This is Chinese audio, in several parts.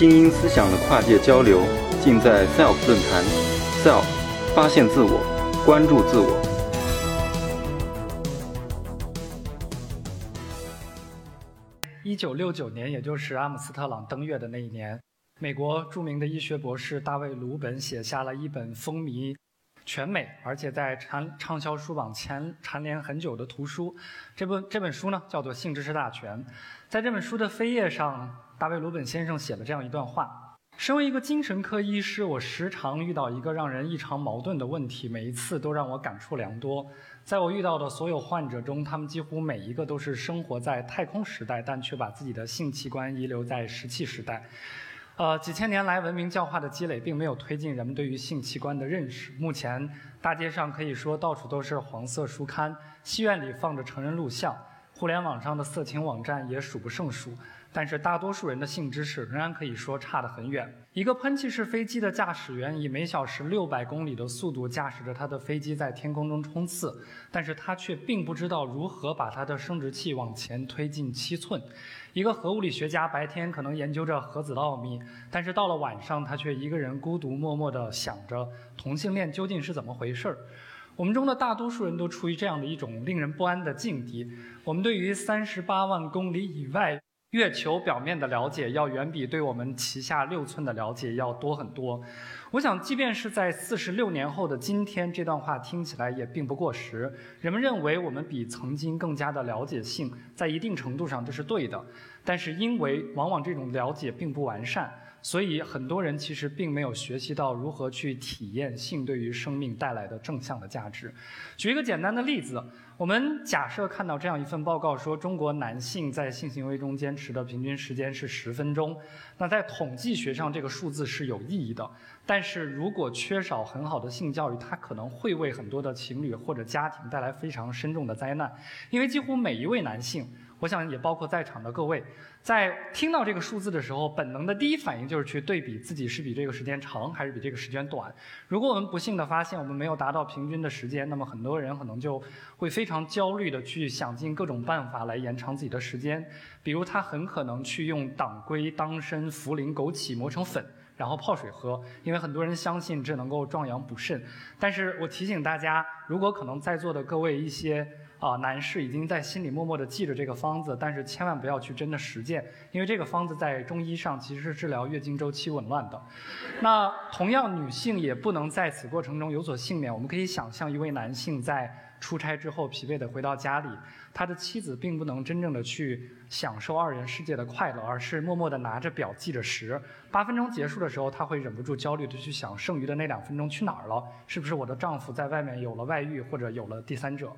精英思想的跨界交流，尽在 SELF 论坛。SELF，发现自我，关注自我。一九六九年，也就是阿姆斯特朗登月的那一年，美国著名的医学博士大卫·鲁本写下了一本风靡全美，而且在畅畅销书榜前蝉联很久的图书。这本这本书呢，叫做《性知识大全》。在这本书的扉页上，大卫·鲁本先生写了这样一段话：身为一个精神科医师，我时常遇到一个让人异常矛盾的问题，每一次都让我感触良多。在我遇到的所有患者中，他们几乎每一个都是生活在太空时代，但却把自己的性器官遗留在石器时代。呃，几千年来文明教化的积累，并没有推进人们对于性器官的认识。目前，大街上可以说到处都是黄色书刊，戏院里放着成人录像，互联网上的色情网站也数不胜数。但是大多数人的性知识仍然可以说差得很远。一个喷气式飞机的驾驶员以每小时六百公里的速度驾驶着他的飞机在天空中冲刺，但是他却并不知道如何把他的生殖器往前推进七寸。一个核物理学家白天可能研究着核子的奥秘，但是到了晚上，他却一个人孤独默默地想着同性恋究竟是怎么回事儿。我们中的大多数人都处于这样的一种令人不安的境地：我们对于三十八万公里以外。月球表面的了解要远比对我们旗下六寸的了解要多很多。我想，即便是在四十六年后的今天，这段话听起来也并不过时。人们认为我们比曾经更加的了解性，在一定程度上这是对的。但是，因为往往这种了解并不完善。所以，很多人其实并没有学习到如何去体验性对于生命带来的正向的价值。举一个简单的例子，我们假设看到这样一份报告，说中国男性在性行为中坚持的平均时间是十分钟。那在统计学上，这个数字是有意义的。但是如果缺少很好的性教育，它可能会为很多的情侣或者家庭带来非常深重的灾难，因为几乎每一位男性。我想也包括在场的各位，在听到这个数字的时候，本能的第一反应就是去对比自己是比这个时间长还是比这个时间短。如果我们不幸的发现我们没有达到平均的时间，那么很多人可能就会非常常焦虑的去想尽各种办法来延长自己的时间。比如他很可能去用党归、当参、茯苓、枸杞磨成粉，然后泡水喝，因为很多人相信这能够壮阳补肾。但是我提醒大家，如果可能在座的各位一些。啊，男士已经在心里默默地记着这个方子，但是千万不要去真的实践，因为这个方子在中医上其实是治疗月经周期紊乱的。那同样，女性也不能在此过程中有所幸免。我们可以想象，一位男性在出差之后疲惫地回到家里，他的妻子并不能真正的去享受二人世界的快乐，而是默默地拿着表记着时。八分钟结束的时候，他会忍不住焦虑地去想，剩余的那两分钟去哪儿了？是不是我的丈夫在外面有了外遇，或者有了第三者？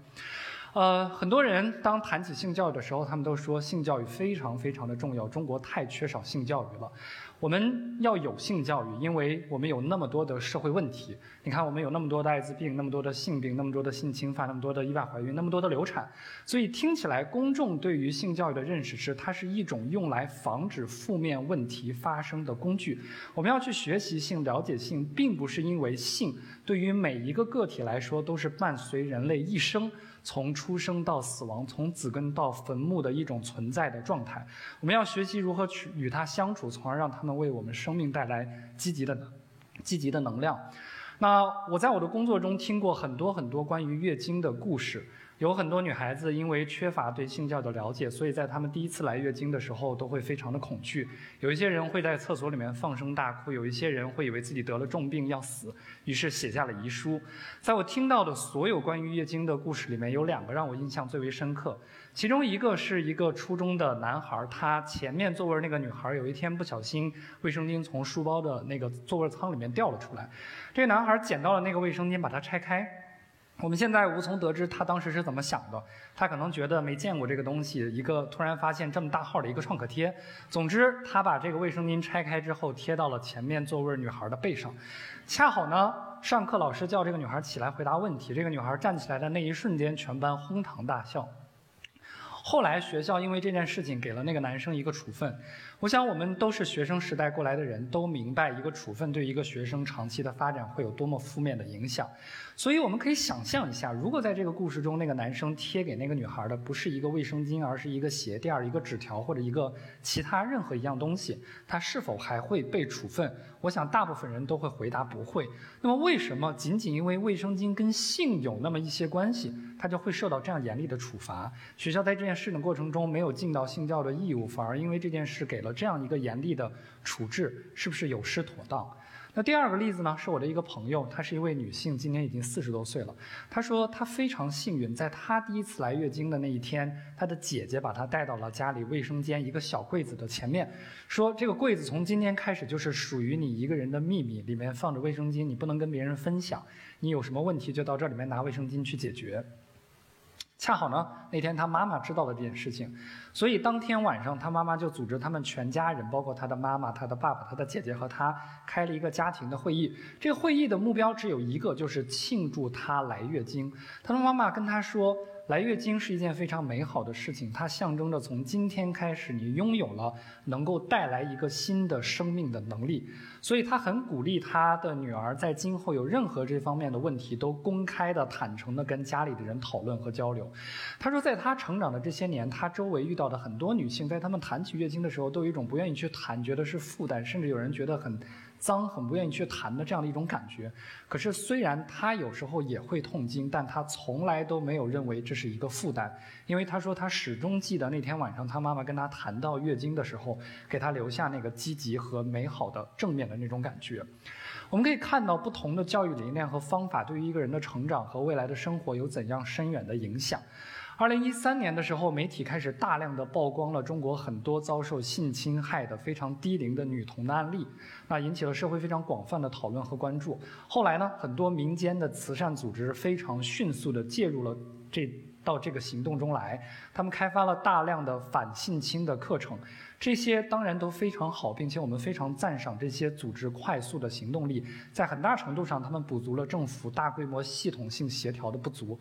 呃，很多人当谈起性教育的时候，他们都说性教育非常非常的重要。中国太缺少性教育了，我们要有性教育，因为我们有那么多的社会问题。你看，我们有那么多的艾滋病，那么多的性病，那么多的性侵犯，那么多的意外怀孕，那么多的流产。所以听起来，公众对于性教育的认识是，它是一种用来防止负面问题发生的工具。我们要去学习性、了解性，并不是因为性对于每一个个体来说都是伴随人类一生。从出生到死亡，从子根到坟墓的一种存在的状态，我们要学习如何去与它相处，从而让它们为我们生命带来积极的、积极的能量。那我在我的工作中听过很多很多关于月经的故事。有很多女孩子因为缺乏对性教的了解，所以在她们第一次来月经的时候都会非常的恐惧。有一些人会在厕所里面放声大哭，有一些人会以为自己得了重病要死，于是写下了遗书。在我听到的所有关于月经的故事里面，有两个让我印象最为深刻。其中一个是一个初中的男孩，他前面座位那个女孩有一天不小心卫生巾从书包的那个座位舱里面掉了出来，这个男孩捡到了那个卫生巾，把它拆开。我们现在无从得知他当时是怎么想的，他可能觉得没见过这个东西，一个突然发现这么大号的一个创可贴。总之，他把这个卫生巾拆开之后贴到了前面座位女孩的背上。恰好呢，上课老师叫这个女孩起来回答问题，这个女孩站起来的那一瞬间，全班哄堂大笑。后来学校因为这件事情给了那个男生一个处分。我想我们都是学生时代过来的人，都明白一个处分对一个学生长期的发展会有多么负面的影响。所以我们可以想象一下，如果在这个故事中，那个男生贴给那个女孩的不是一个卫生巾，而是一个鞋垫、一个纸条或者一个其他任何一样东西，他是否还会被处分？我想大部分人都会回答不会。那么为什么仅仅因为卫生巾跟性有那么一些关系，他就会受到这样严厉的处罚？学校在这件事的过程中没有尽到性教的义务，反而因为这件事给了这样一个严厉的处置，是不是有失妥当？那第二个例子呢，是我的一个朋友，她是一位女性，今年已经四十多岁了。她说她非常幸运，在她第一次来月经的那一天，她的姐姐把她带到了家里卫生间一个小柜子的前面，说这个柜子从今天开始就是属于你一个人的秘密，里面放着卫生巾，你不能跟别人分享。你有什么问题就到这里面拿卫生巾去解决。恰好呢，那天他妈妈知道了这件事情，所以当天晚上他妈妈就组织他们全家人，包括他的妈妈、他的爸爸、他的姐姐和他，开了一个家庭的会议。这个会议的目标只有一个，就是庆祝他来月经。他的妈妈跟他说。来月经是一件非常美好的事情，它象征着从今天开始，你拥有了能够带来一个新的生命的能力。所以，他很鼓励他的女儿在今后有任何这方面的问题，都公开的、坦诚的跟家里的人讨论和交流。他说，在他成长的这些年，他周围遇到的很多女性，在他们谈起月经的时候，都有一种不愿意去谈，觉得是负担，甚至有人觉得很。脏很不愿意去谈的这样的一种感觉，可是虽然他有时候也会痛经，但他从来都没有认为这是一个负担，因为他说他始终记得那天晚上他妈妈跟他谈到月经的时候，给他留下那个积极和美好的正面的那种感觉。我们可以看到不同的教育理念和方法对于一个人的成长和未来的生活有怎样深远的影响。二零一三年的时候，媒体开始大量的曝光了中国很多遭受性侵害的非常低龄的女童的案例，那引起了社会非常广泛的讨论和关注。后来呢，很多民间的慈善组织非常迅速的介入了这。到这个行动中来，他们开发了大量的反性侵的课程，这些当然都非常好，并且我们非常赞赏这些组织快速的行动力，在很大程度上，他们补足了政府大规模系统性协调的不足。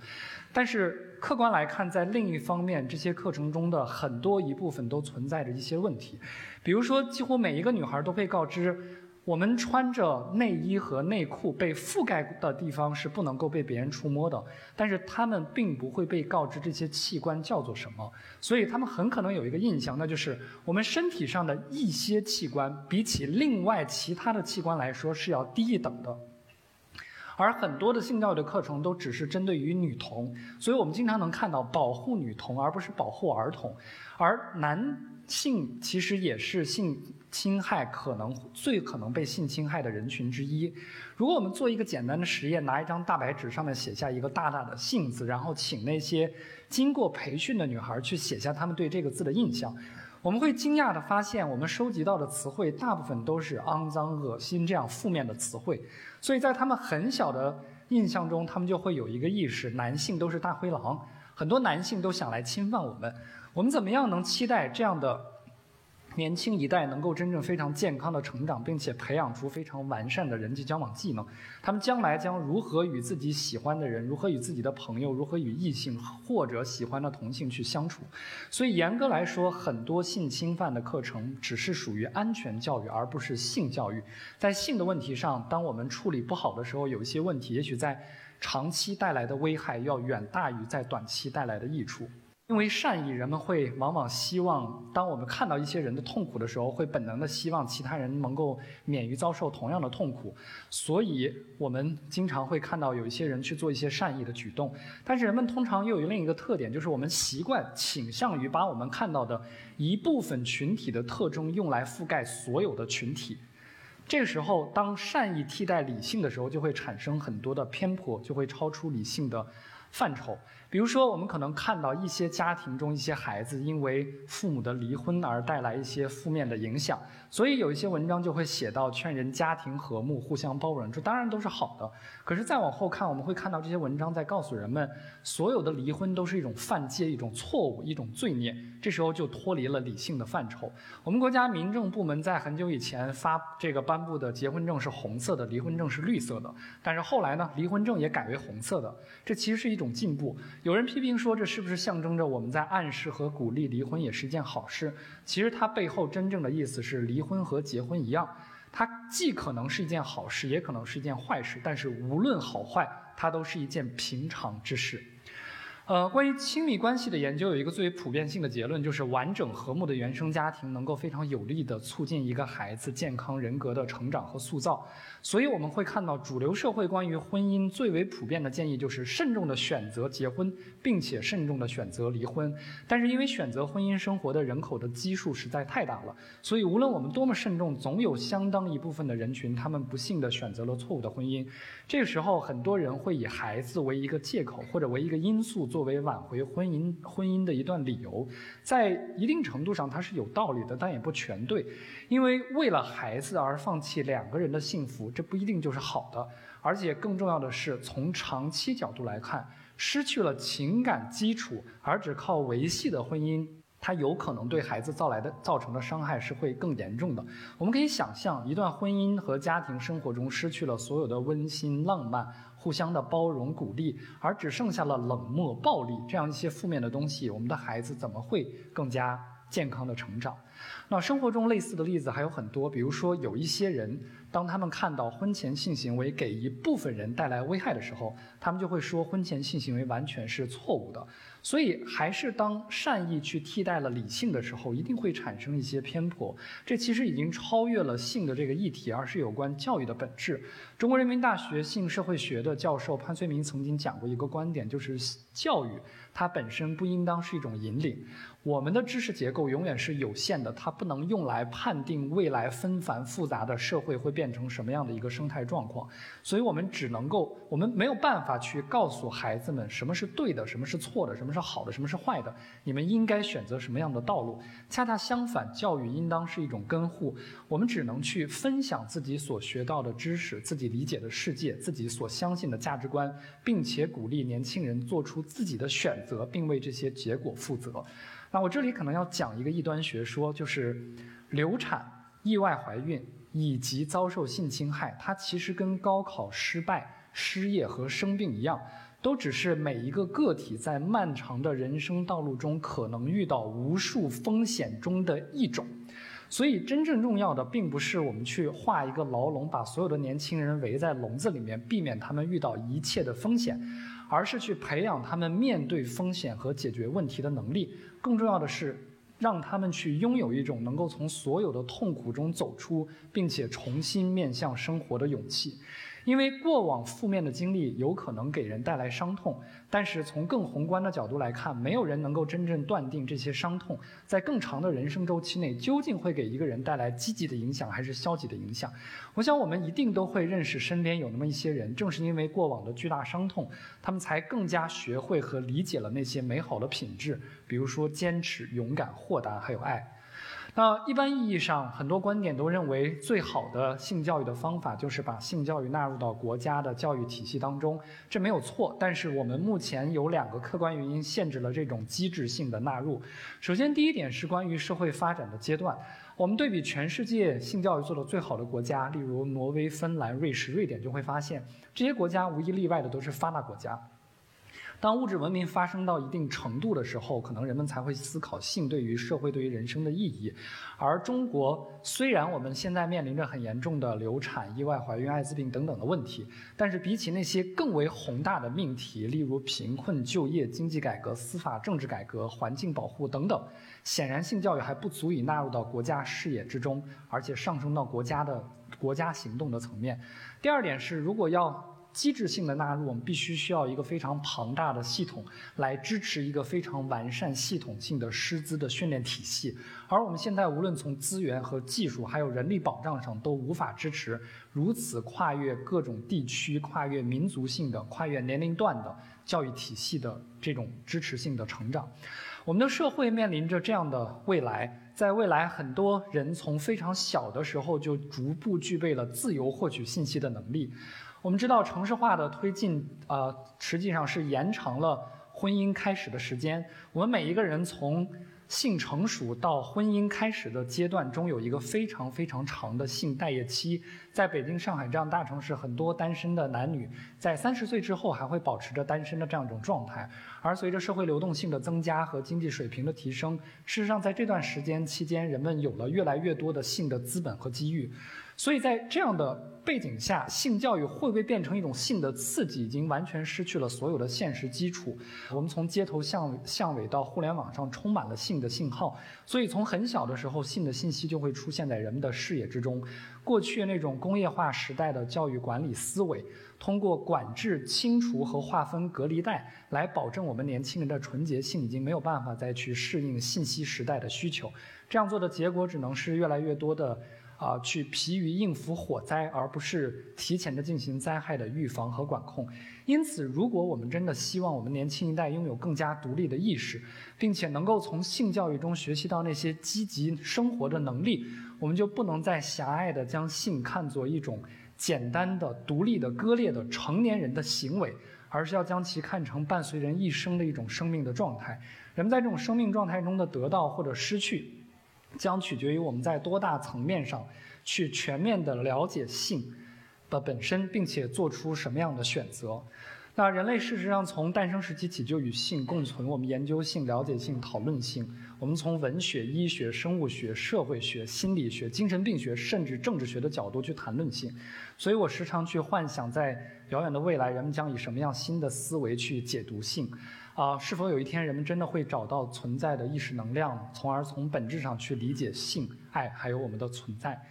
但是客观来看，在另一方面，这些课程中的很多一部分都存在着一些问题，比如说，几乎每一个女孩都被告知。我们穿着内衣和内裤被覆盖的地方是不能够被别人触摸的，但是他们并不会被告知这些器官叫做什么，所以他们很可能有一个印象，那就是我们身体上的一些器官比起另外其他的器官来说是要低一等的，而很多的性教育的课程都只是针对于女童，所以我们经常能看到保护女童而不是保护儿童，而男性其实也是性。侵害可能最可能被性侵害的人群之一。如果我们做一个简单的实验，拿一张大白纸，上面写下一个大大的“性”字，然后请那些经过培训的女孩去写下她们对这个字的印象，我们会惊讶地发现，我们收集到的词汇大部分都是肮脏、恶心这样负面的词汇。所以在他们很小的印象中，他们就会有一个意识：男性都是大灰狼，很多男性都想来侵犯我们。我们怎么样能期待这样的？年轻一代能够真正非常健康的成长，并且培养出非常完善的人际交往技能，他们将来将如何与自己喜欢的人，如何与自己的朋友，如何与异性或者喜欢的同性去相处？所以严格来说，很多性侵犯的课程只是属于安全教育，而不是性教育。在性的问题上，当我们处理不好的时候，有一些问题，也许在长期带来的危害要远大于在短期带来的益处。因为善意，人们会往往希望，当我们看到一些人的痛苦的时候，会本能的希望其他人能够免于遭受同样的痛苦，所以我们经常会看到有一些人去做一些善意的举动。但是人们通常又有另一个特点，就是我们习惯倾向于把我们看到的一部分群体的特征用来覆盖所有的群体。这个时候，当善意替代理性的时候，就会产生很多的偏颇，就会超出理性的范畴。比如说，我们可能看到一些家庭中一些孩子因为父母的离婚而带来一些负面的影响，所以有一些文章就会写到劝人家庭和睦、互相包容，这当然都是好的。可是再往后看，我们会看到这些文章在告诉人们，所有的离婚都是一种犯戒、一种错误、一种罪孽。这时候就脱离了理性的范畴。我们国家民政部门在很久以前发这个颁布的结婚证是红色的，离婚证是绿色的。但是后来呢，离婚证也改为红色的，这其实是一种进步。有人批评说，这是不是象征着我们在暗示和鼓励离婚也是一件好事？其实它背后真正的意思是，离婚和结婚一样，它既可能是一件好事，也可能是一件坏事。但是无论好坏，它都是一件平常之事。呃，关于亲密关系的研究有一个最为普遍性的结论，就是完整和睦的原生家庭能够非常有力地促进一个孩子健康人格的成长和塑造。所以我们会看到，主流社会关于婚姻最为普遍的建议就是慎重地选择结婚，并且慎重地选择离婚。但是因为选择婚姻生活的人口的基数实在太大了，所以无论我们多么慎重，总有相当一部分的人群，他们不幸地选择了错误的婚姻。这个时候，很多人会以孩子为一个借口，或者为一个因素做。作为挽回婚姻婚姻的一段理由，在一定程度上它是有道理的，但也不全对。因为为了孩子而放弃两个人的幸福，这不一定就是好的。而且更重要的是，从长期角度来看，失去了情感基础而只靠维系的婚姻，它有可能对孩子造来的造成的伤害是会更严重的。我们可以想象，一段婚姻和家庭生活中失去了所有的温馨浪漫。互相的包容鼓励，而只剩下了冷漠暴力这样一些负面的东西，我们的孩子怎么会更加健康的成长？那生活中类似的例子还有很多，比如说有一些人。当他们看到婚前性行为给一部分人带来危害的时候，他们就会说婚前性行为完全是错误的。所以，还是当善意去替代了理性的时候，一定会产生一些偏颇。这其实已经超越了性的这个议题，而是有关教育的本质。中国人民大学性社会学的教授潘绥铭曾经讲过一个观点，就是教育它本身不应当是一种引领。我们的知识结构永远是有限的，它不能用来判定未来纷繁复杂的社会会变。成什么样的一个生态状况？所以我们只能够，我们没有办法去告诉孩子们什么是对的，什么是错的，什么是好的，什么是坏的。你们应该选择什么样的道路？恰恰相反，教育应当是一种根护。我们只能去分享自己所学到的知识，自己理解的世界，自己所相信的价值观，并且鼓励年轻人做出自己的选择，并为这些结果负责。那我这里可能要讲一个异端学说，就是流产、意外怀孕。以及遭受性侵害，它其实跟高考失败、失业和生病一样，都只是每一个个体在漫长的人生道路中可能遇到无数风险中的一种。所以，真正重要的并不是我们去画一个牢笼，把所有的年轻人围在笼子里面，避免他们遇到一切的风险，而是去培养他们面对风险和解决问题的能力。更重要的是。让他们去拥有一种能够从所有的痛苦中走出，并且重新面向生活的勇气。因为过往负面的经历有可能给人带来伤痛，但是从更宏观的角度来看，没有人能够真正断定这些伤痛在更长的人生周期内究竟会给一个人带来积极的影响还是消极的影响。我想我们一定都会认识身边有那么一些人，正是因为过往的巨大伤痛，他们才更加学会和理解了那些美好的品质，比如说坚持、勇敢、豁达，还有爱。那一般意义上，很多观点都认为，最好的性教育的方法就是把性教育纳入到国家的教育体系当中，这没有错。但是我们目前有两个客观原因限制了这种机制性的纳入。首先，第一点是关于社会发展的阶段。我们对比全世界性教育做得最好的国家，例如挪威、芬兰、瑞士、瑞典，就会发现，这些国家无一例外的都是发达国家。当物质文明发生到一定程度的时候，可能人们才会思考性对于社会、对于人生的意义。而中国虽然我们现在面临着很严重的流产、意外怀孕、艾滋病等等的问题，但是比起那些更为宏大的命题，例如贫困、就业、经济改革、司法、政治改革、环境保护等等，显然性教育还不足以纳入到国家视野之中，而且上升到国家的国家行动的层面。第二点是，如果要机制性的纳入，我们必须需要一个非常庞大的系统来支持一个非常完善系统性的师资的训练体系，而我们现在无论从资源和技术，还有人力保障上，都无法支持如此跨越各种地区、跨越民族性的、跨越年龄段的教育体系的这种支持性的成长。我们的社会面临着这样的未来，在未来，很多人从非常小的时候就逐步具备了自由获取信息的能力。我们知道城市化的推进，呃，实际上是延长了婚姻开始的时间。我们每一个人从性成熟到婚姻开始的阶段中有一个非常非常长的性待业期。在北京、上海这样大城市，很多单身的男女在三十岁之后还会保持着单身的这样一种状态。而随着社会流动性的增加和经济水平的提升，事实上在这段时间期间，人们有了越来越多的性的资本和机遇。所以在这样的背景下，性教育会不会变成一种性的刺激，已经完全失去了所有的现实基础。我们从街头巷巷尾到互联网上，充满了性的信号，所以从很小的时候，性的信息就会出现在人们的视野之中。过去那种工业化时代的教育管理思维，通过管制、清除和划分隔离带来保证我们年轻人的纯洁性，已经没有办法再去适应信息时代的需求。这样做的结果，只能是越来越多的。啊，去疲于应付火灾，而不是提前的进行灾害的预防和管控。因此，如果我们真的希望我们年轻一代拥有更加独立的意识，并且能够从性教育中学习到那些积极生活的能力，我们就不能再狭隘地将性看作一种简单的、独立的、割裂的成年人的行为，而是要将其看成伴随人一生的一种生命的状态。人们在这种生命状态中的得到或者失去。将取决于我们在多大层面上去全面的了解性的本身，并且做出什么样的选择。那人类事实上从诞生时期起就与性共存，我们研究性、了解性、讨论性。我们从文学、医学、生物学、社会学、心理学、精神病学，甚至政治学的角度去谈论性。所以我时常去幻想，在遥远的未来，人们将以什么样新的思维去解读性。啊，是否有一天人们真的会找到存在的意识能量，从而从本质上去理解性、爱，还有我们的存在？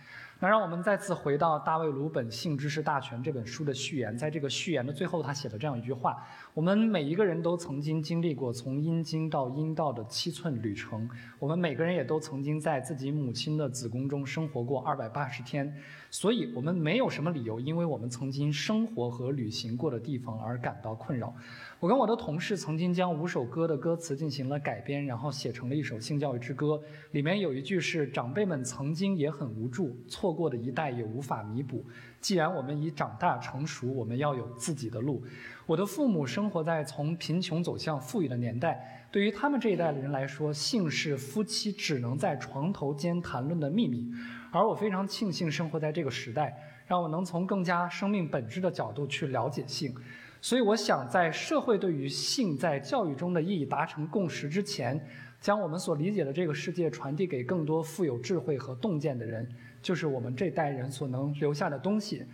那让我们再次回到大卫·鲁本《性知识大全》这本书的序言，在这个序言的最后，他写了这样一句话：我们每一个人都曾经经历过从阴茎到阴道的七寸旅程，我们每个人也都曾经在自己母亲的子宫中生活过二百八十天，所以我们没有什么理由，因为我们曾经生活和旅行过的地方而感到困扰。我跟我的同事曾经将五首歌的歌词进行了改编，然后写成了一首性教育之歌。里面有一句是：“长辈们曾经也很无助，错过的一代也无法弥补。既然我们已长大成熟，我们要有自己的路。”我的父母生活在从贫穷走向富裕的年代，对于他们这一代的人来说，性是夫妻只能在床头间谈论的秘密。而我非常庆幸生活在这个时代，让我能从更加生命本质的角度去了解性。所以，我想在社会对于性在教育中的意义达成共识之前，将我们所理解的这个世界传递给更多富有智慧和洞见的人，就是我们这代人所能留下的东西，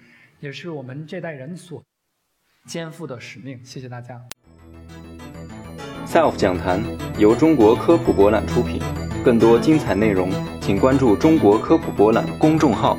也是我们这代人所肩负的使命。谢谢大家。SELF 讲坛由中国科普博览出品，更多精彩内容，请关注中国科普博览公众号。